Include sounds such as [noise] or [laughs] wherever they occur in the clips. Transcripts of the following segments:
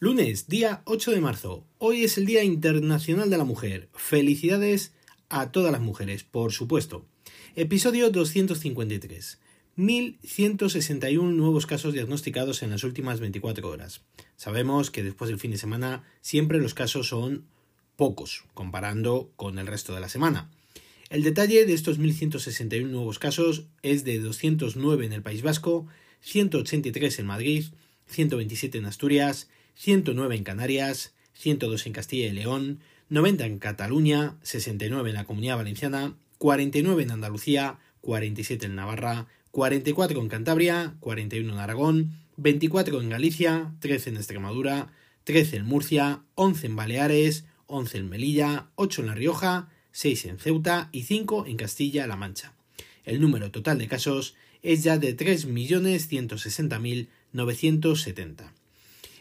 Lunes, día 8 de marzo. Hoy es el Día Internacional de la Mujer. Felicidades a todas las mujeres, por supuesto. Episodio 253. 1.161 nuevos casos diagnosticados en las últimas 24 horas. Sabemos que después del fin de semana siempre los casos son pocos, comparando con el resto de la semana. El detalle de estos 1.161 nuevos casos es de 209 en el País Vasco, 183 en Madrid, 127 en Asturias, 109 en Canarias, 102 en Castilla y León, 90 en Cataluña, 69 en la Comunidad Valenciana, 49 en Andalucía, 47 en Navarra, 44 en Cantabria, 41 en Aragón, 24 en Galicia, 13 en Extremadura, 13 en Murcia, 11 en Baleares, 11 en Melilla, 8 en La Rioja, 6 en Ceuta y 5 en Castilla-La Mancha. El número total de casos es ya de 3.160.970.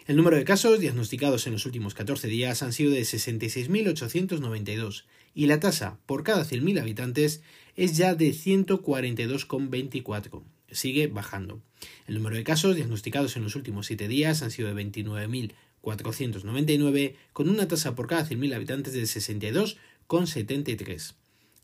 El número de casos diagnosticados en los últimos 14 días han sido de 66.892 y la tasa por cada 100.000 habitantes es ya de 142,24. Sigue bajando. El número de casos diagnosticados en los últimos 7 días han sido de 29.499 con una tasa por cada 100.000 habitantes de 62,73.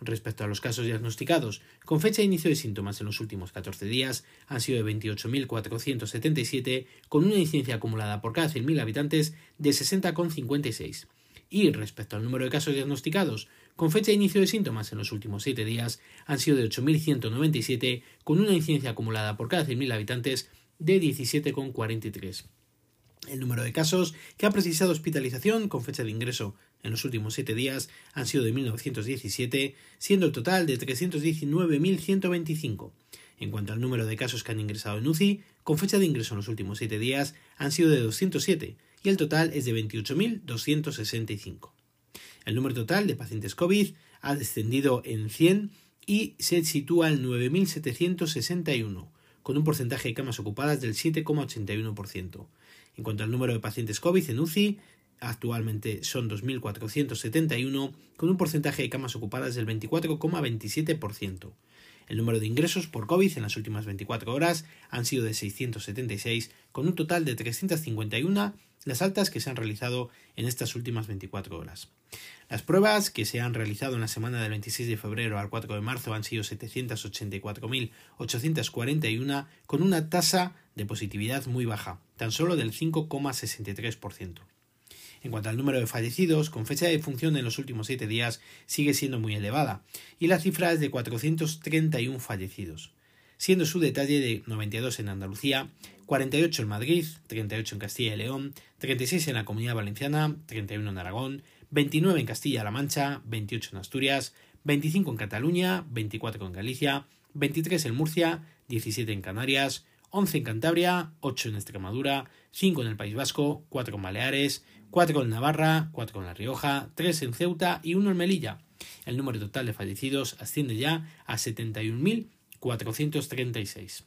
Respecto a los casos diagnosticados con fecha de inicio de síntomas en los últimos 14 días, han sido de 28.477, con una incidencia acumulada por cada 100.000 habitantes de 60,56. Y respecto al número de casos diagnosticados con fecha de inicio de síntomas en los últimos 7 días, han sido de 8.197, con una incidencia acumulada por cada 100.000 habitantes de 17,43. El número de casos que ha precisado hospitalización con fecha de ingreso en los últimos siete días han sido de 1917, siendo el total de 319.125. En cuanto al número de casos que han ingresado en UCI, con fecha de ingreso en los últimos siete días han sido de 207 y el total es de 28.265. El número total de pacientes COVID ha descendido en 100 y se sitúa en 9.761, con un porcentaje de camas ocupadas del 7,81%. En cuanto al número de pacientes COVID en UCI, actualmente son 2.471, con un porcentaje de camas ocupadas del 24,27%. El número de ingresos por COVID en las últimas 24 horas han sido de 676, con un total de 351 las altas que se han realizado en estas últimas 24 horas. Las pruebas que se han realizado en la semana del 26 de febrero al 4 de marzo han sido 784.841, con una tasa de positividad muy baja, tan solo del 5,63%. En cuanto al número de fallecidos, con fecha de función en los últimos 7 días sigue siendo muy elevada, y la cifra es de 431 fallecidos, siendo su detalle de 92 en Andalucía, 48 en Madrid, 38 en Castilla y León, 36 en la Comunidad Valenciana, 31 en Aragón, 29 en Castilla-La Mancha, 28 en Asturias, 25 en Cataluña, 24 en Galicia, 23 en Murcia, 17 en Canarias, 11 en Cantabria, 8 en Extremadura, 5 en el País Vasco, 4 en Baleares, 4 en Navarra, 4 en La Rioja, 3 en Ceuta y 1 en Melilla. El número total de fallecidos asciende ya a 71.436.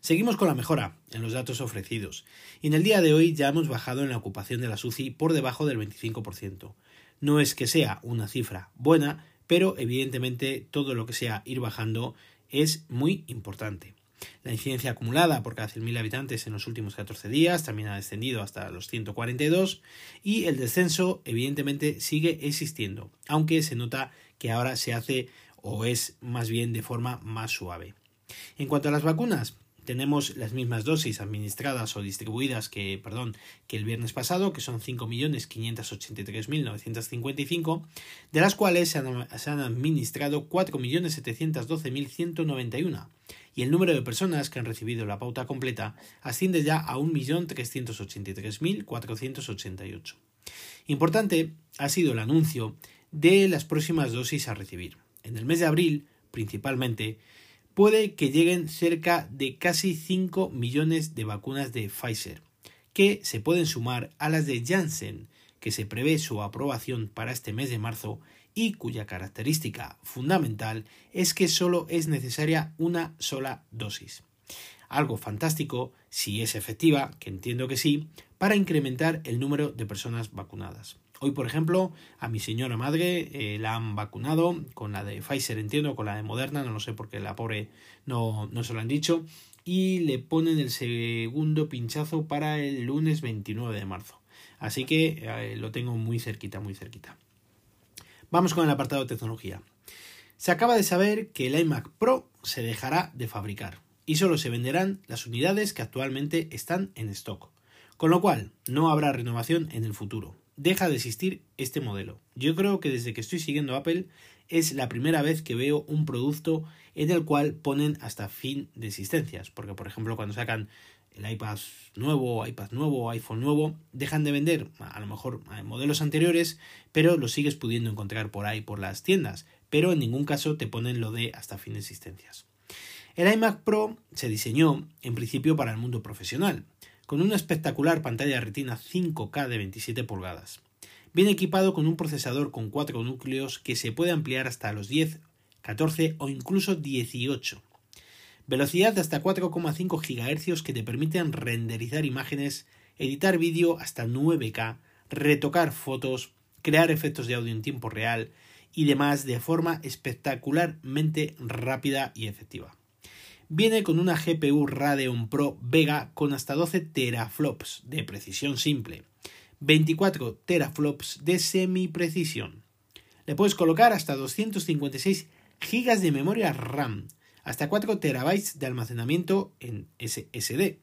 Seguimos con la mejora en los datos ofrecidos y en el día de hoy ya hemos bajado en la ocupación de la SUCI por debajo del 25%. No es que sea una cifra buena, pero evidentemente todo lo que sea ir bajando es muy importante. La incidencia acumulada por cada 100.000 habitantes en los últimos 14 días también ha descendido hasta los 142 y el descenso evidentemente sigue existiendo, aunque se nota que ahora se hace o es más bien de forma más suave. En cuanto a las vacunas, tenemos las mismas dosis administradas o distribuidas que, perdón, que el viernes pasado, que son 5.583.955, de las cuales se han, se han administrado 4.712.191 y el número de personas que han recibido la pauta completa asciende ya a 1.383.488. Importante ha sido el anuncio de las próximas dosis a recibir. En el mes de abril, principalmente, puede que lleguen cerca de casi 5 millones de vacunas de Pfizer, que se pueden sumar a las de Janssen, que se prevé su aprobación para este mes de marzo y cuya característica fundamental es que solo es necesaria una sola dosis. Algo fantástico, si es efectiva, que entiendo que sí, para incrementar el número de personas vacunadas. Hoy, por ejemplo, a mi señora madre eh, la han vacunado con la de Pfizer, entiendo, con la de Moderna, no lo sé porque la pobre no, no se lo han dicho, y le ponen el segundo pinchazo para el lunes 29 de marzo. Así que eh, lo tengo muy cerquita, muy cerquita. Vamos con el apartado de tecnología. Se acaba de saber que el iMac Pro se dejará de fabricar y solo se venderán las unidades que actualmente están en stock. Con lo cual, no habrá renovación en el futuro. Deja de existir este modelo. Yo creo que desde que estoy siguiendo Apple es la primera vez que veo un producto en el cual ponen hasta fin de existencias. Porque, por ejemplo, cuando sacan el iPad nuevo, iPad nuevo, iPhone nuevo, dejan de vender a lo mejor modelos anteriores, pero los sigues pudiendo encontrar por ahí por las tiendas. Pero en ningún caso te ponen lo de hasta fin de existencias. El iMac Pro se diseñó en principio para el mundo profesional, con una espectacular pantalla retina 5K de 27 pulgadas. Viene equipado con un procesador con 4 núcleos que se puede ampliar hasta los 10, 14 o incluso 18. Velocidad de hasta 4,5 GHz que te permiten renderizar imágenes, editar vídeo hasta 9K, retocar fotos, crear efectos de audio en tiempo real y demás de forma espectacularmente rápida y efectiva. Viene con una GPU Radeon Pro Vega con hasta 12 teraflops de precisión simple, 24 teraflops de semi-precisión. Le puedes colocar hasta 256 GB de memoria RAM, hasta 4 TB de almacenamiento en SSD,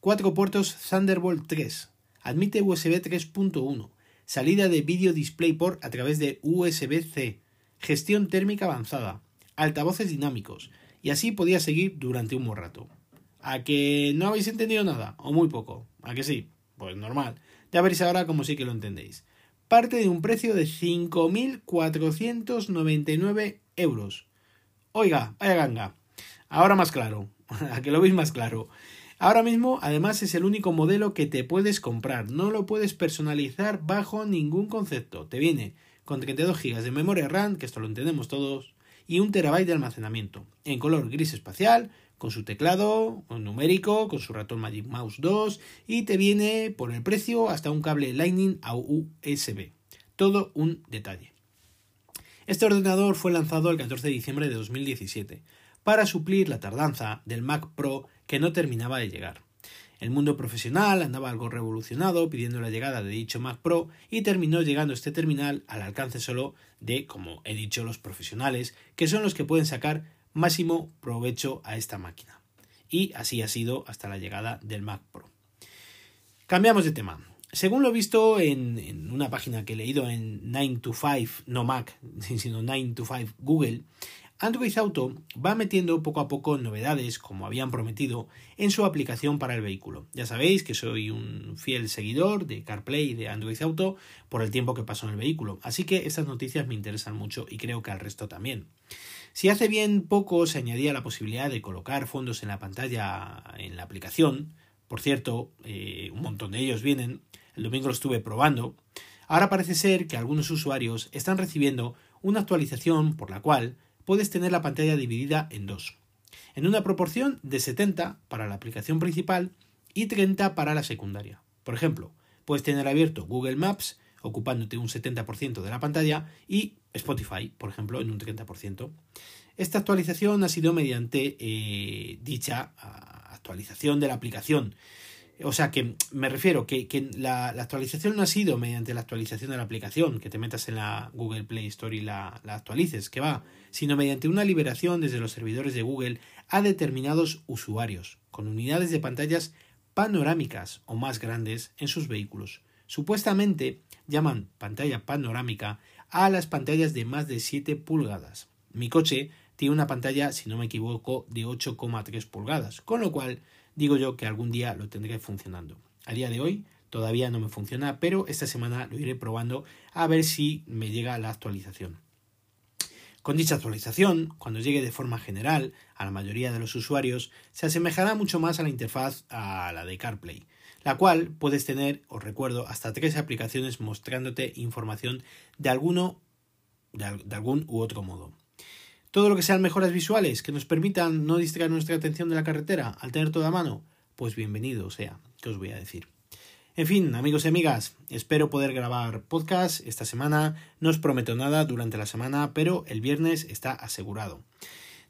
4 puertos Thunderbolt 3, admite USB 3.1, salida de Video DisplayPort a través de USB-C, gestión térmica avanzada, altavoces dinámicos, y así podía seguir durante un buen rato. ¿A que no habéis entendido nada? ¿O muy poco? ¿A que sí? Pues normal. Ya veréis ahora cómo sí que lo entendéis. Parte de un precio de 5.499 euros. Oiga, vaya ganga. Ahora más claro. [laughs] A que lo veis más claro. Ahora mismo, además, es el único modelo que te puedes comprar. No lo puedes personalizar bajo ningún concepto. Te viene con 32 GB de memoria RAM, que esto lo entendemos todos, y un terabyte de almacenamiento, en color gris espacial, con su teclado numérico, con su ratón Magic Mouse 2 y te viene por el precio hasta un cable Lightning a USB. Todo un detalle. Este ordenador fue lanzado el 14 de diciembre de 2017 para suplir la tardanza del Mac Pro que no terminaba de llegar. El mundo profesional andaba algo revolucionado pidiendo la llegada de dicho Mac Pro y terminó llegando este terminal al alcance solo de, como he dicho, los profesionales, que son los que pueden sacar máximo provecho a esta máquina. Y así ha sido hasta la llegada del Mac Pro. Cambiamos de tema. Según lo visto en, una página que he leído en 9 to 5, no Mac, [laughs] sino 9 to 5 Google, Android Auto va metiendo poco a poco novedades, como habían prometido, en su aplicación para el vehículo. Ya sabéis que soy un fiel seguidor de CarPlay y de Android Auto por el tiempo que pasó en el vehículo, así que estas noticias me interesan mucho y creo que al resto también. Si hace bien poco se añadía la posibilidad de colocar fondos en la pantalla en la aplicación, por cierto, eh, un montón de ellos vienen, el domingo lo estuve probando, ahora parece ser que algunos usuarios están recibiendo una actualización por la cual puedes tener la pantalla dividida en dos, en una proporción de 70 para la aplicación principal y 30 para la secundaria. Por ejemplo, puedes tener abierto Google Maps ocupándote un 70% de la pantalla y Spotify, por ejemplo, en un 30%. Esta actualización ha sido mediante eh, dicha actualización de la aplicación o sea que me refiero que, que la, actualización no ha sido mediante la actualización de la aplicación, que te metas en la Google Play Store y la, la actualices, que va, sino mediante una liberación desde los servidores de Google a determinados usuarios, con unidades de pantallas panorámicas o más grandes en sus vehículos. Supuestamente llaman pantalla panorámica a las pantallas de más de 7 pulgadas. Mi coche tiene una pantalla, si no me equivoco, de 8,3 pulgadas, con lo cual digo yo que algún día lo tendré funcionando. A día de hoy todavía no me funciona, pero esta semana lo iré probando a ver si me llega la actualización. Con dicha actualización, cuando llegue de forma general a la mayoría de los usuarios, se asemejará mucho más a la interfaz a la de CarPlay, la cual puedes tener, os recuerdo, hasta tres aplicaciones mostrándote información de alguno de, de algún u otro modo. Todo lo que sean mejoras visuales que nos permitan no distraer nuestra atención de la carretera al tener toda a mano, pues bienvenido sea, ¿qué os voy a decir? En fin, amigos y amigas, espero poder grabar podcast esta semana. No os prometo nada durante la semana, pero el viernes está asegurado.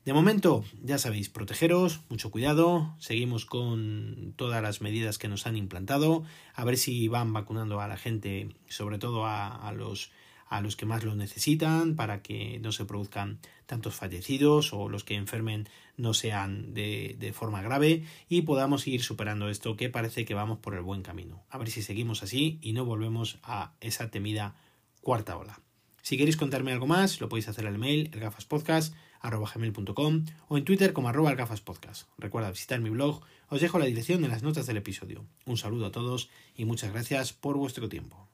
De momento, ya sabéis, protegeros, mucho cuidado, seguimos con todas las medidas que nos han implantado, a ver si van vacunando a la gente, sobre todo a, los a los que más lo necesitan para que no se produzcan tantos fallecidos o los que enfermen no sean de, de, forma grave y podamos ir superando esto que parece que vamos por el buen camino. A ver si seguimos así y no volvemos a esa temida cuarta ola. Si queréis contarme algo más, lo podéis hacer al mail elgafaspodcast.com o en Twitter como arroba elgafaspodcast. Recuerda visitar mi blog, os dejo la dirección en las notas del episodio. Un saludo a todos y muchas gracias por vuestro tiempo.